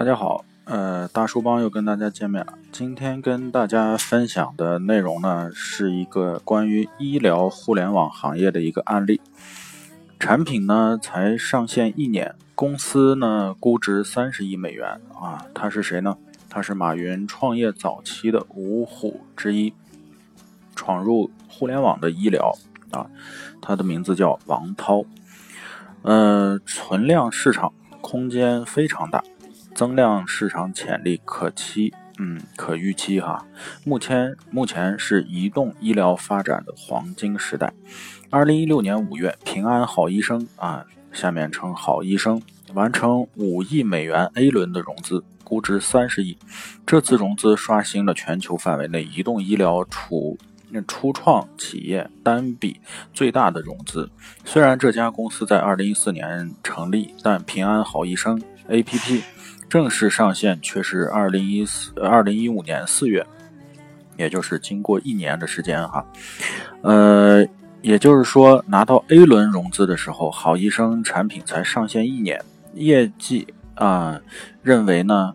大家好，呃，大叔帮又跟大家见面了。今天跟大家分享的内容呢，是一个关于医疗互联网行业的一个案例。产品呢才上线一年，公司呢估值三十亿美元啊。他是谁呢？他是马云创业早期的五虎之一，闯入互联网的医疗啊。他的名字叫王涛，呃，存量市场空间非常大。增量市场潜力可期，嗯，可预期哈。目前目前是移动医疗发展的黄金时代。二零一六年五月，平安好医生啊，下面称好医生，完成五亿美元 A 轮的融资，估值三十亿。这次融资刷新了全球范围内移动医疗初初创企业单笔最大的融资。虽然这家公司在二零一四年成立，但平安好医生 APP。正式上线却是二零一四二零一五年四月，也就是经过一年的时间哈，呃，也就是说拿到 A 轮融资的时候，好医生产品才上线一年，业绩啊认为呢，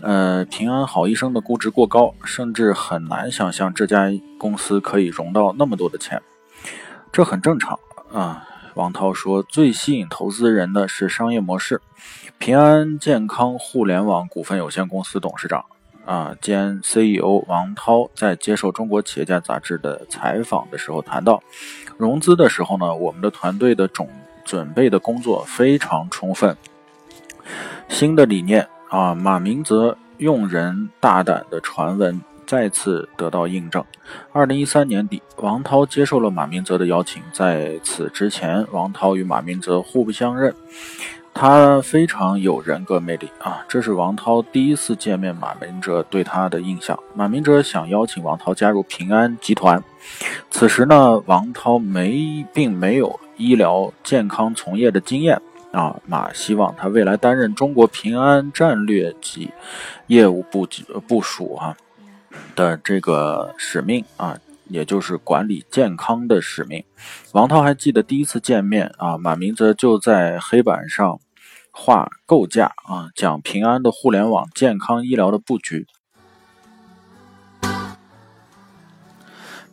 呃，平安好医生的估值过高，甚至很难想象这家公司可以融到那么多的钱，这很正常啊。王涛说：“最吸引投资人的是商业模式。”平安健康互联网股份有限公司董事长啊兼 CEO 王涛在接受《中国企业家》杂志的采访的时候谈到，融资的时候呢，我们的团队的总准备的工作非常充分。新的理念啊，马明泽用人大胆的传闻。再次得到印证。二零一三年底，王涛接受了马明泽的邀请。在此之前，王涛与马明泽互不相认。他非常有人格魅力啊！这是王涛第一次见面马明哲对他的印象。马明哲想邀请王涛加入平安集团。此时呢，王涛没并没有医疗健康从业的经验啊。马希望他未来担任中国平安战略级业务部部署啊。的这个使命啊，也就是管理健康的使命。王涛还记得第一次见面啊，马明哲就在黑板上画构架啊，讲平安的互联网健康医疗的布局。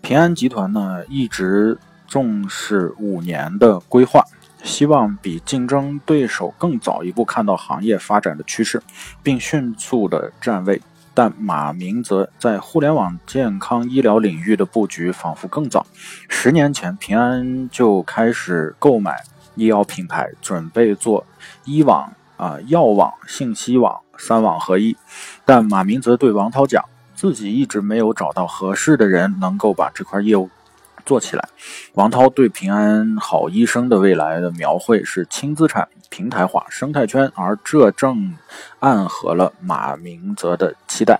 平安集团呢，一直重视五年的规划，希望比竞争对手更早一步看到行业发展的趋势，并迅速的站位。但马明泽在互联网健康医疗领域的布局仿佛更早。十年前，平安就开始购买医药品牌，准备做医网啊、药网、信息网三网合一。但马明泽对王涛讲，自己一直没有找到合适的人能够把这块业务。做起来，王涛对平安好医生的未来的描绘是轻资产、平台化、生态圈，而这正暗合了马明泽的期待。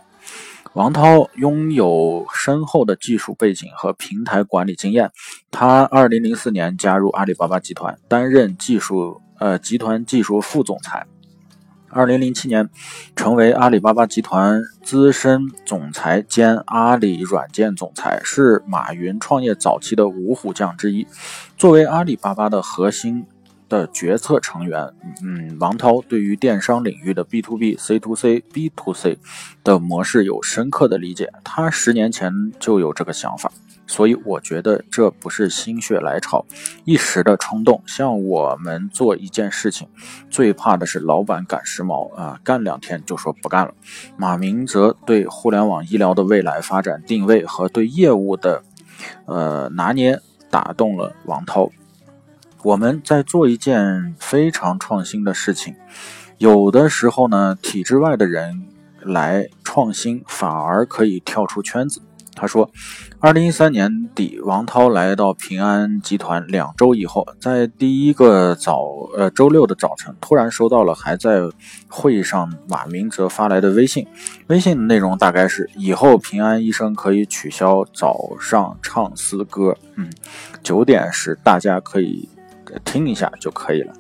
王涛拥有深厚的技术背景和平台管理经验，他2004年加入阿里巴巴集团，担任技术呃集团技术副总裁。二零零七年，成为阿里巴巴集团资深总裁兼阿里软件总裁，是马云创业早期的五虎将之一。作为阿里巴巴的核心的决策成员，嗯，王涛对于电商领域的 B to B、C to C、B to C 的模式有深刻的理解。他十年前就有这个想法。所以我觉得这不是心血来潮、一时的冲动。像我们做一件事情，最怕的是老板赶时髦啊，干两天就说不干了。马明泽对互联网医疗的未来发展定位和对业务的呃拿捏打动了王涛。我们在做一件非常创新的事情，有的时候呢，体制外的人来创新，反而可以跳出圈子。他说，二零一三年底，王涛来到平安集团两周以后，在第一个早呃周六的早晨，突然收到了还在会议上马明哲发来的微信。微信的内容大概是：以后平安医生可以取消早上唱诗歌，嗯，九点时大家可以。听一下就可以了。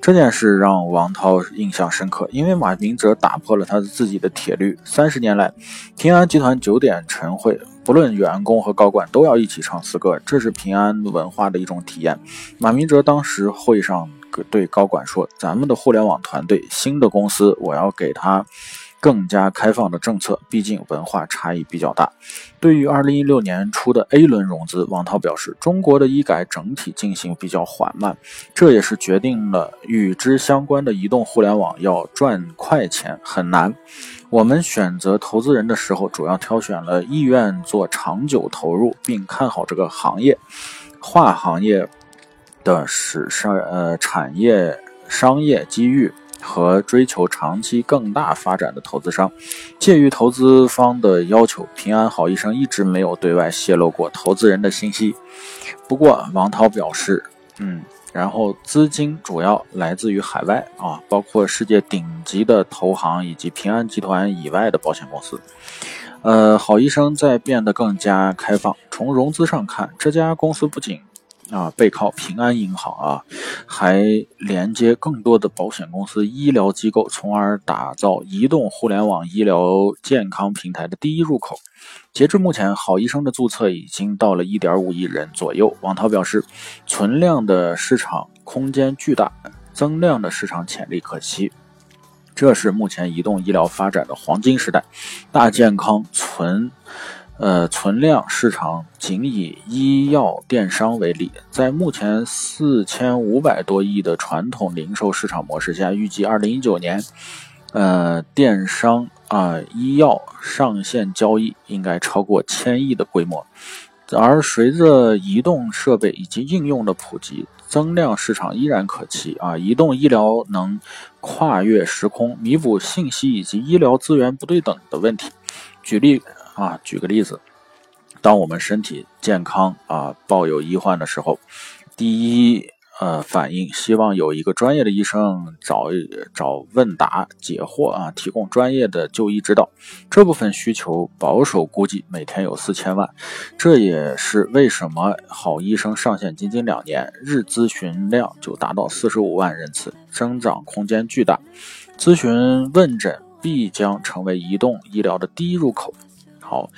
这件事让王涛印象深刻，因为马明哲打破了他自己的铁律。三十年来，平安集团九点晨会，不论员工和高管都要一起唱诗歌，这是平安文化的一种体验。马明哲当时会上对高管说：“咱们的互联网团队，新的公司，我要给他。”更加开放的政策，毕竟文化差异比较大。对于2016年初的 A 轮融资，王涛表示，中国的医改整体进行比较缓慢，这也是决定了与之相关的移动互联网要赚快钱很难。我们选择投资人的时候，主要挑选了意愿做长久投入并看好这个行业、跨行业的史上呃产业商业机遇。和追求长期更大发展的投资商，介于投资方的要求，平安好医生一直没有对外泄露过投资人的信息。不过，王涛表示，嗯，然后资金主要来自于海外啊，包括世界顶级的投行以及平安集团以外的保险公司。呃，好医生在变得更加开放。从融资上看，这家公司不仅啊，背靠平安银行啊，还连接更多的保险公司、医疗机构，从而打造移动互联网医疗健康平台的第一入口。截至目前，好医生的注册已经到了1.5亿人左右。王涛表示，存量的市场空间巨大，增量的市场潜力可期。这是目前移动医疗发展的黄金时代，大健康存。呃，存量市场仅以医药电商为例，在目前四千五百多亿的传统零售市场模式下，预计二零一九年，呃，电商啊医药上线交易应该超过千亿的规模。而随着移动设备以及应用的普及，增量市场依然可期啊！移动医疗能跨越时空，弥补信息以及医疗资源不对等的问题。举例。啊，举个例子，当我们身体健康啊，抱有医患的时候，第一呃反应希望有一个专业的医生找找问答解惑啊，提供专业的就医指导。这部分需求保守估计每天有四千万，这也是为什么好医生上线仅仅两年，日咨询量就达到四十五万人次，增长空间巨大。咨询问诊必将成为移动医疗的第一入口。好，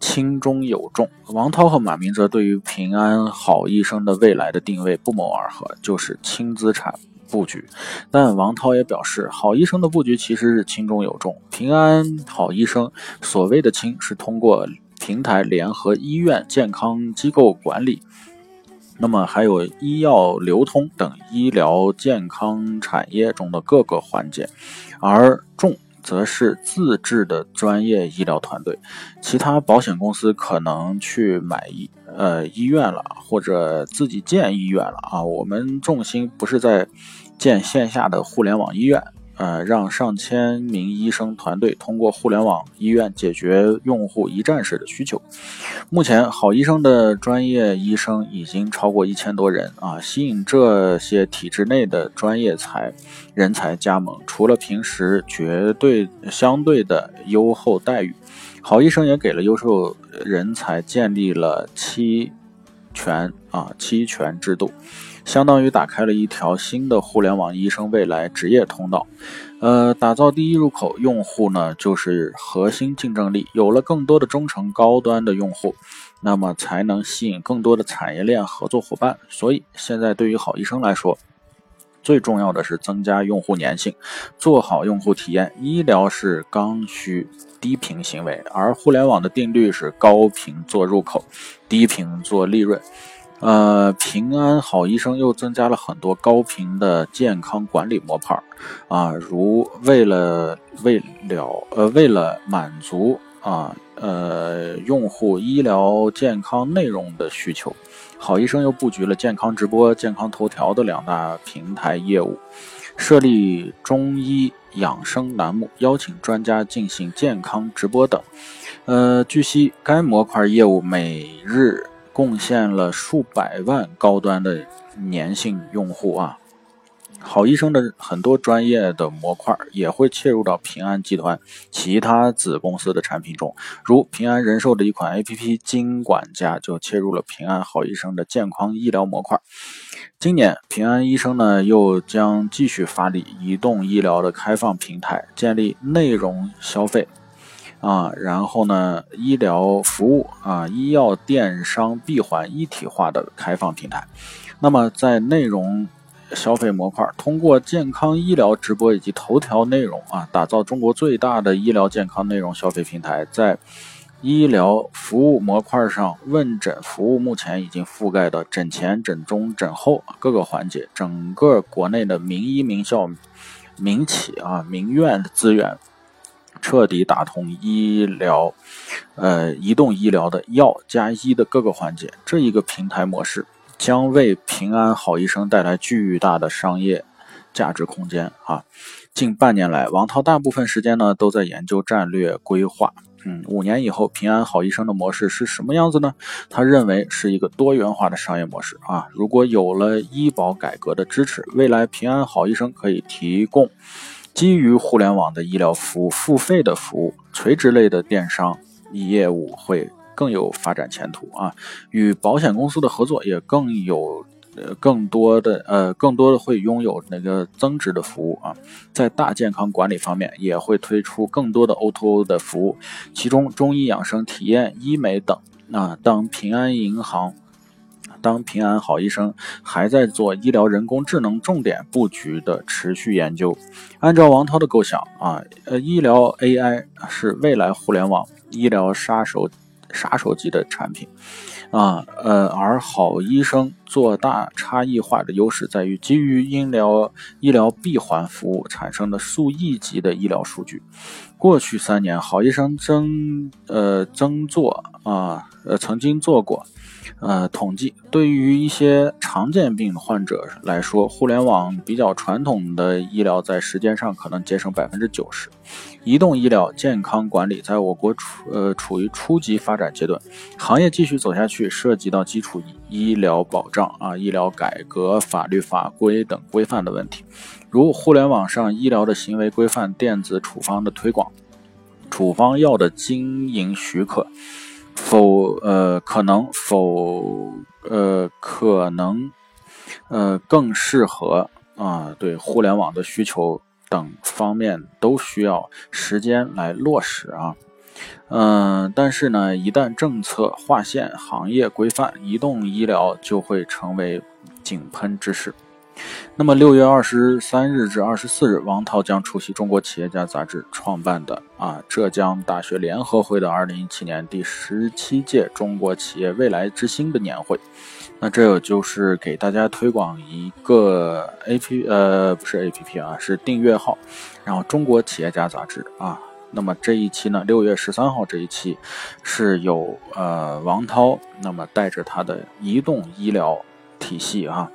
轻中有重。王涛和马明哲对于平安好医生的未来的定位不谋而合，就是轻资产布局。但王涛也表示，好医生的布局其实是轻中有重。平安好医生所谓的轻，是通过平台联合医院、健康机构管理，那么还有医药流通等医疗健康产业中的各个环节，而重。则是自制的专业医疗团队，其他保险公司可能去买医呃医院了，或者自己建医院了啊。我们重心不是在建线下的互联网医院。呃，让上千名医生团队通过互联网医院解决用户一站式的需求。目前，好医生的专业医生已经超过一千多人啊，吸引这些体制内的专业才人才加盟。除了平时绝对相对的优厚待遇，好医生也给了优秀人才建立了期权啊期权制度。相当于打开了一条新的互联网医生未来职业通道，呃，打造第一入口用户呢，就是核心竞争力。有了更多的忠诚高端的用户，那么才能吸引更多的产业链合作伙伴。所以现在对于好医生来说，最重要的是增加用户粘性，做好用户体验。医疗是刚需低频行为，而互联网的定律是高频做入口，低频做利润。呃，平安好医生又增加了很多高频的健康管理模块啊，如为了为了呃为了满足啊呃用户医疗健康内容的需求，好医生又布局了健康直播、健康头条的两大平台业务，设立中医养生栏目，邀请专家进行健康直播等。呃，据悉该模块业务每日。贡献了数百万高端的粘性用户啊！好医生的很多专业的模块也会切入到平安集团其他子公司的产品中，如平安人寿的一款 APP“ 金管家”就切入了平安好医生的健康医疗模块。今年，平安医生呢又将继续发力移动医疗的开放平台，建立内容消费。啊，然后呢，医疗服务啊，医药电商闭环一体化的开放平台。那么在内容消费模块，通过健康医疗直播以及头条内容啊，打造中国最大的医疗健康内容消费平台。在医疗服务模块上，问诊服务目前已经覆盖到诊前、诊中、诊后各个环节，整个国内的名医、名校、民企啊、名院的资源。彻底打通医疗，呃，移动医疗的药加医的各个环节，这一个平台模式将为平安好医生带来巨大的商业价值空间啊！近半年来，王涛大部分时间呢都在研究战略规划。嗯，五年以后，平安好医生的模式是什么样子呢？他认为是一个多元化的商业模式啊！如果有了医保改革的支持，未来平安好医生可以提供。基于互联网的医疗服务、付费的服务、垂直类的电商业务会更有发展前途啊！与保险公司的合作也更有呃更多的呃更多的会拥有那个增值的服务啊！在大健康管理方面也会推出更多的 O2O 的服务，其中中医养生、体验医美等啊，当平安银行。当平安好医生还在做医疗人工智能重点布局的持续研究。按照王涛的构想啊，呃，医疗 AI 是未来互联网医疗杀手杀手级的产品啊，呃，而好医生做大差异化的优势在于基于医疗医疗闭环服务产生的数亿级的医疗数据。过去三年，好医生增呃增做啊，呃曾经做过。呃，统计对于一些常见病患者来说，互联网比较传统的医疗在时间上可能节省百分之九十。移动医疗健康管理在我国处呃处于初级发展阶段，行业继续走下去，涉及到基础医疗保障啊、医疗改革、法律法规等规范的问题，如互联网上医疗的行为规范、电子处方的推广、处方药的经营许可。否，呃，可能否，呃，可能，呃，更适合啊，对互联网的需求等方面都需要时间来落实啊，嗯，但是呢，一旦政策划线、行业规范，移动医疗就会成为井喷之势。那么六月二十三日至二十四日，王涛将出席中国企业家杂志创办的啊浙江大学联合会的二零一七年第十七届中国企业未来之星的年会。那这就是给大家推广一个 A P 呃不是 A P P 啊，是订阅号，然后中国企业家杂志啊。那么这一期呢，六月十三号这一期是有呃王涛，那么带着他的移动医疗体系啊。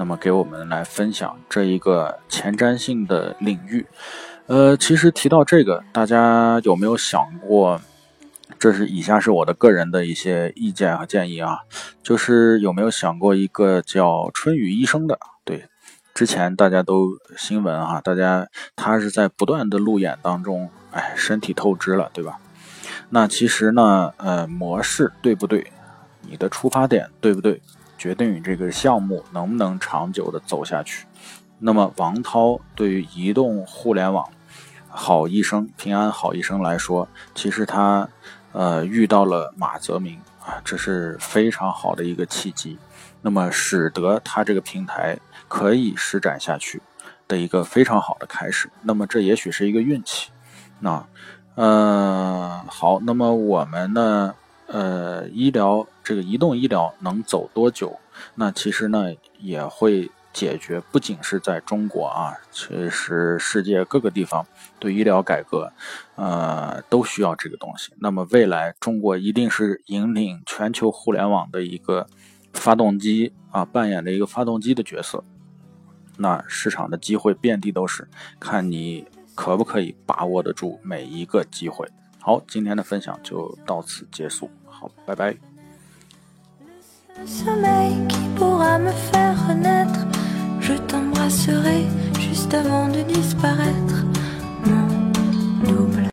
那么给我们来分享这一个前瞻性的领域，呃，其实提到这个，大家有没有想过？这是以下是我的个人的一些意见和建议啊，就是有没有想过一个叫春雨医生的？对，之前大家都新闻哈，大家他是在不断的路演当中，哎，身体透支了，对吧？那其实呢，呃，模式对不对？你的出发点对不对？决定于这个项目能不能长久的走下去。那么，王涛对于移动互联网好医生、平安好医生来说，其实他呃遇到了马泽明啊，这是非常好的一个契机。那么，使得他这个平台可以施展下去的一个非常好的开始。那么，这也许是一个运气。那呃好，那么我们呢？呃，医疗这个移动医疗能走多久？那其实呢也会解决，不仅是在中国啊，其实世界各个地方对医疗改革，呃，都需要这个东西。那么未来中国一定是引领全球互联网的一个发动机啊，扮演的一个发动机的角色。那市场的机会遍地都是，看你可不可以把握得住每一个机会。好，今天的分享就到此结束。好，拜拜。Sommeil qui pourra me faire renaître, je t'embrasserai juste avant de disparaître, mon double.